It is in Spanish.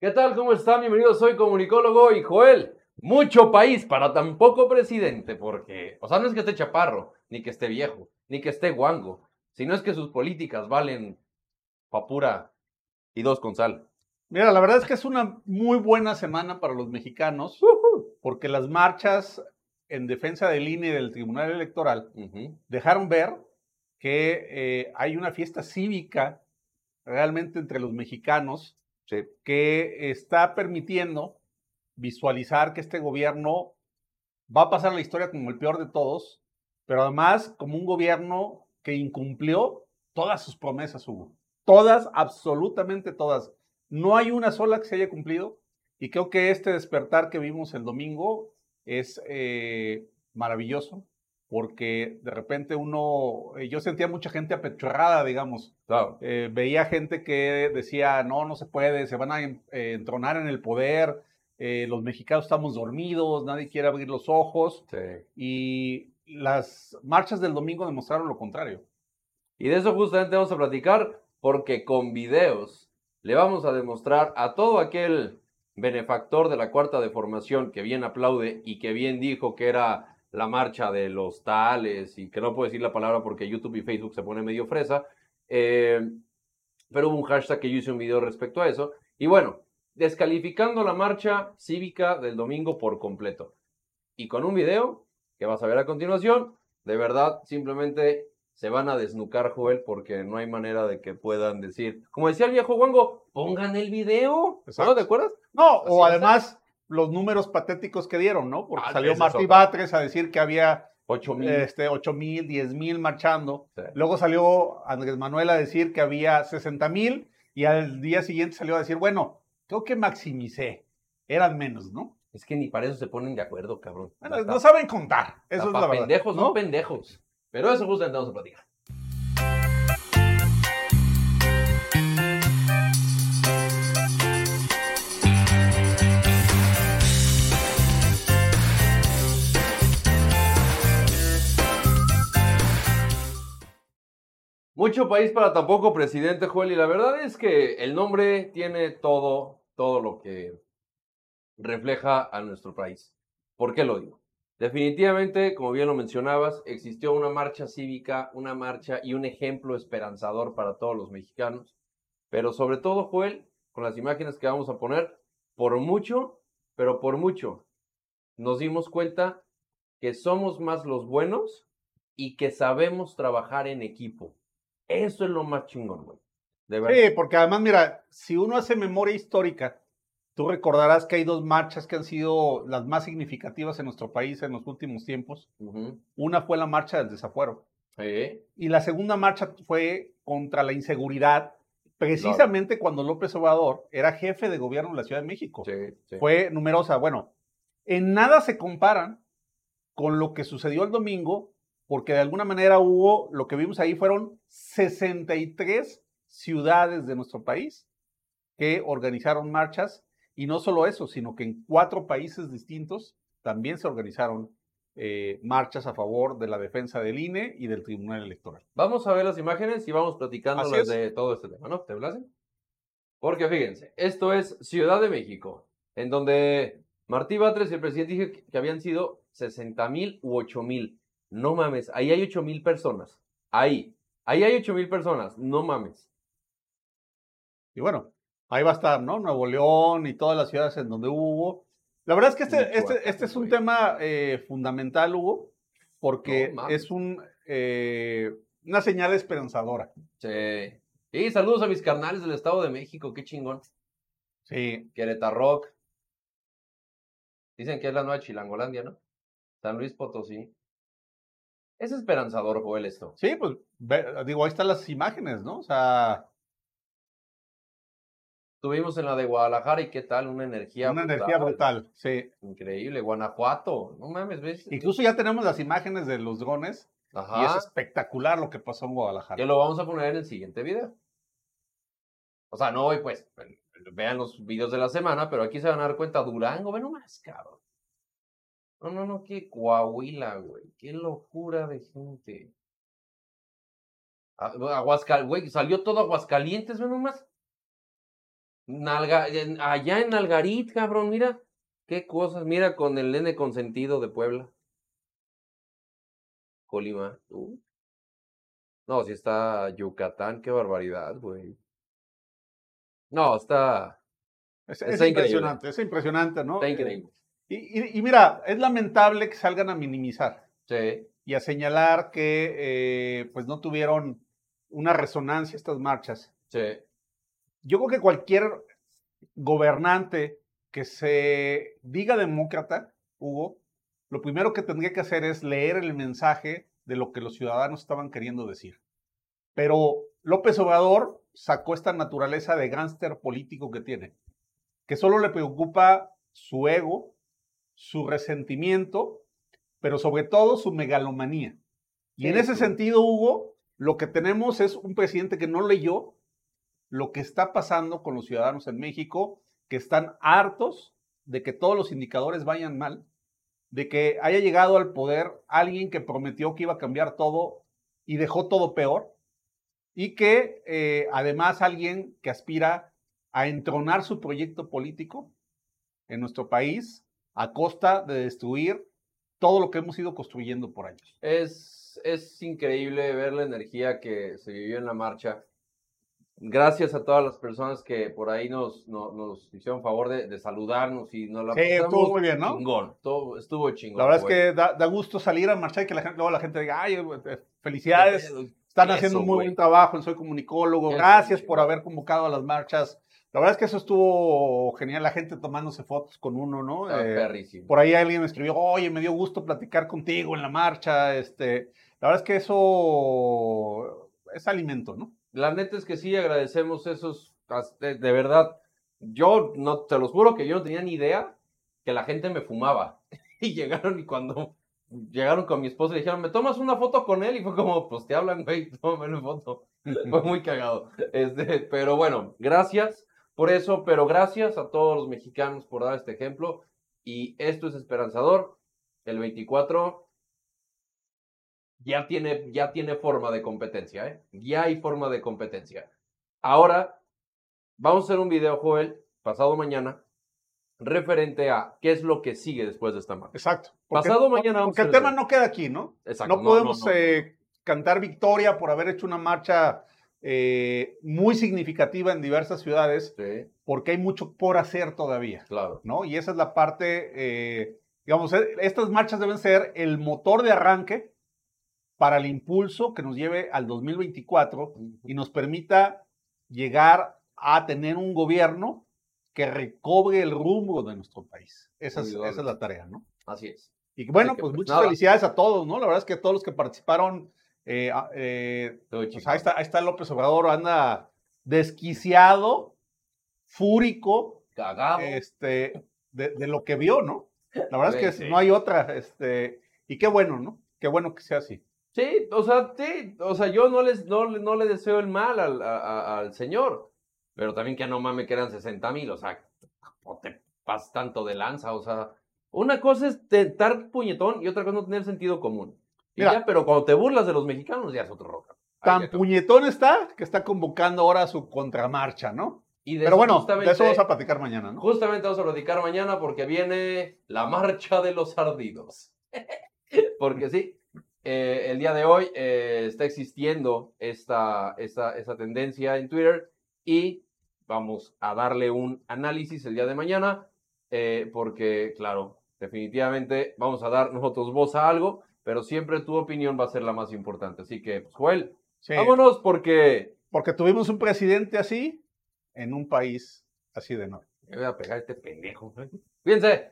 ¿Qué tal? ¿Cómo están? Bienvenidos, soy comunicólogo y Joel. Mucho país para tan poco presidente, porque, o sea, no es que esté chaparro, ni que esté viejo, ni que esté guango, sino es que sus políticas valen papura y dos con sal. Mira, la verdad es que es una muy buena semana para los mexicanos, porque las marchas en defensa del INE y del Tribunal Electoral dejaron ver que eh, hay una fiesta cívica realmente entre los mexicanos que está permitiendo visualizar que este gobierno va a pasar la historia como el peor de todos, pero además como un gobierno que incumplió todas sus promesas, Hugo. Todas, absolutamente todas. No hay una sola que se haya cumplido y creo que este despertar que vimos el domingo es eh, maravilloso porque de repente uno, eh, yo sentía mucha gente apechorrada, digamos. Eh, veía gente que decía, no, no se puede, se van a entronar en el poder, los mexicanos estamos dormidos, nadie quiere abrir los ojos. Y las marchas del domingo demostraron lo contrario. Y de eso justamente vamos a platicar, porque con videos le vamos a demostrar a todo aquel benefactor de la cuarta de formación que bien aplaude y que bien dijo que era la marcha de los tales y que no puedo decir la palabra porque YouTube y Facebook se pone medio fresa. Eh, pero hubo un hashtag que yo hice un video respecto a eso. Y bueno, descalificando la marcha cívica del domingo por completo. Y con un video que vas a ver a continuación, de verdad, simplemente se van a desnucar, Joel, porque no hay manera de que puedan decir, como decía el viejo Wango, pongan el video. ¿No te acuerdas? No, o además los números patéticos que dieron, ¿no? Porque ah, salió Martí Batres a decir que había 8 mil, este, 8 mil, 10 mil marchando. Luego salió Andrés Manuel a decir que había 60 mil y al día siguiente salió a decir, bueno, creo que maximicé. Eran menos, ¿no? Es que ni para eso se ponen de acuerdo, cabrón. no saben contar. Eso es la verdad. Pendejos, no pendejos. Pero eso justamente vamos a platicar. Mucho país para tan poco presidente, Joel, y la verdad es que el nombre tiene todo, todo lo que refleja a nuestro país. ¿Por qué lo digo? Definitivamente, como bien lo mencionabas, existió una marcha cívica, una marcha y un ejemplo esperanzador para todos los mexicanos. Pero sobre todo, Joel, con las imágenes que vamos a poner, por mucho, pero por mucho, nos dimos cuenta que somos más los buenos y que sabemos trabajar en equipo. Eso es lo más chingón, güey. Sí, porque además, mira, si uno hace memoria histórica, tú recordarás que hay dos marchas que han sido las más significativas en nuestro país en los últimos tiempos. Una fue la marcha del desafuero. Y la segunda marcha fue contra la inseguridad, precisamente cuando López Obrador era jefe de gobierno en la Ciudad de México. Fue numerosa. Bueno, en nada se comparan con lo que sucedió el domingo porque de alguna manera hubo, lo que vimos ahí fueron 63 ciudades de nuestro país que organizaron marchas y no solo eso, sino que en cuatro países distintos también se organizaron eh, marchas a favor de la defensa del INE y del Tribunal Electoral. Vamos a ver las imágenes y vamos platicando de todo este tema, ¿no? ¿Te blasen? Porque fíjense, esto es Ciudad de México, en donde Martí Batres y el presidente dijo que habían sido 60 mil u 8 mil. No mames, ahí hay 8 mil personas. Ahí. Ahí hay 8 mil personas. No mames. Y bueno, ahí va a estar, ¿no? Nuevo León y todas las ciudades en donde hubo. La verdad es que este, este, este es un tema eh, fundamental, Hugo, porque es un, eh, una señal esperanzadora. Sí. Y saludos a mis carnales del Estado de México, qué chingón. Sí. Querétaro Dicen que es la nueva Chilangolandia, ¿no? San Luis Potosí. Es esperanzador, Joel, esto. Sí, pues, digo, ahí están las imágenes, ¿no? O sea. Estuvimos en la de Guadalajara y qué tal, una energía Una energía brutal, sí. Increíble, Guanajuato, no mames, ¿ves? Incluso ya tenemos las imágenes de los drones Ajá. y es espectacular lo que pasó en Guadalajara. Que lo vamos a poner en el siguiente video. O sea, no hoy, pues, vean los videos de la semana, pero aquí se van a dar cuenta, Durango, ve nomás, cabrón. No, no, no, qué Coahuila, güey. Qué locura de gente. Aguascalientes, güey, salió todo Aguascalientes, ve nomás. allá en Algarit, cabrón, mira. Qué cosas, mira con el nene consentido de Puebla. Colima. Uh. No, si está Yucatán, qué barbaridad, güey. No, está. Es, impresionante, es impresionante, ¿no? Está increíble. Y, mira, es lamentable que salgan a minimizar. Sí. Y a señalar que eh, pues no tuvieron una resonancia estas marchas. Sí. Yo creo que cualquier gobernante que se diga demócrata, Hugo, lo primero que tendría que hacer es leer el mensaje de lo que los ciudadanos estaban queriendo decir. Pero López Obrador sacó esta naturaleza de gánster político que tiene, que solo le preocupa su ego, su resentimiento, pero sobre todo su megalomanía. Y en ese sentido, Hugo, lo que tenemos es un presidente que no leyó lo que está pasando con los ciudadanos en México, que están hartos de que todos los indicadores vayan mal, de que haya llegado al poder alguien que prometió que iba a cambiar todo y dejó todo peor, y que eh, además alguien que aspira a entronar su proyecto político en nuestro país a costa de destruir todo lo que hemos ido construyendo por años. Es, es increíble ver la energía que se vivió en la marcha. Gracias a todas las personas que por ahí nos, nos, hicieron favor de, saludarnos y nos la sí, estuvo muy bien, ¿no? Chingón, todo, estuvo chingón. La verdad es que da, gusto salir a marchar y que la gente, luego la gente diga, ay, felicidades, están haciendo un muy buen trabajo, soy comunicólogo, gracias por haber convocado a las marchas. La verdad es que eso estuvo genial, la gente tomándose fotos con uno, ¿no? Eh, por ahí alguien me escribió, oye, me dio gusto platicar contigo en la marcha. Este, la verdad es que eso es alimento, ¿no? La neta es que sí, agradecemos esos, de, verdad. Yo no, te los juro que yo no tenía ni idea que la gente me fumaba. Y llegaron y cuando llegaron con mi esposa y dijeron, ¿me tomas una foto con él? Y fue como, pues te hablan, güey, tómame una foto. fue muy cagado. Este, pero bueno, gracias por eso, pero gracias a todos los mexicanos por dar este ejemplo. Y esto es esperanzador. El 24 ya tiene, ya tiene forma de competencia, ¿eh? Ya hay forma de competencia. Ahora, vamos a hacer un video, Joel, pasado mañana, referente a qué es lo que sigue después de esta marcha. Exacto. pasado mañana Porque el tema no queda aquí, ¿no? Exacto. No, podemos eh, cantar victoria por haber hecho una marcha eh, muy significativa en diversas ciudades, porque hay mucho por hacer todavía. Claro. ¿no? Y esa es la parte, eh, digamos, eh, estas marchas deben ser el motor de arranque para el impulso que nos lleve al 2024 y nos permita llegar a tener un gobierno que recobre el rumbo de nuestro país. Esa es, esa es la tarea, ¿no? Así es. Y bueno, pues, pues, muchas felicidades a todos, ¿no? La verdad es que todos los que participaron eh, ah, eh, pues ahí, está, ahí está López Obrador, anda desquiciado, fúrico, cagado, este, de, lo que vio, ¿no? La verdad es que no hay otra, este, y qué bueno, ¿no? Qué bueno que sea así. Sí, o sea, sí, o sea, yo no les, no, no le deseo el mal al, al señor, pero también que no mames que eran 60 mil, o sea, no te pasas tanto de lanza, o sea, una cosa es estar puñetón y otra cosa no tener sentido común pero cuando te burlas de los mexicanos ya es otro roca. Tan puñetón está que está convocando ahora su contramarcha, ¿no? pero bueno, de eso vamos a platicar mañana, ¿no? Justamente vamos a platicar mañana porque viene la marcha de los ardidos. porque sí, eh, el día de hoy eh, está existiendo esta, esta, esta tendencia en Twitter y vamos a darle un análisis el día de mañana eh, porque, claro, definitivamente vamos a dar nosotros voz a algo pero siempre tu opinión va a ser la más importante. Así que, pues, Joel, vámonos porque... Porque tuvimos un presidente así en un país así de norte. Me voy a pegar este pendejo. Fíjense.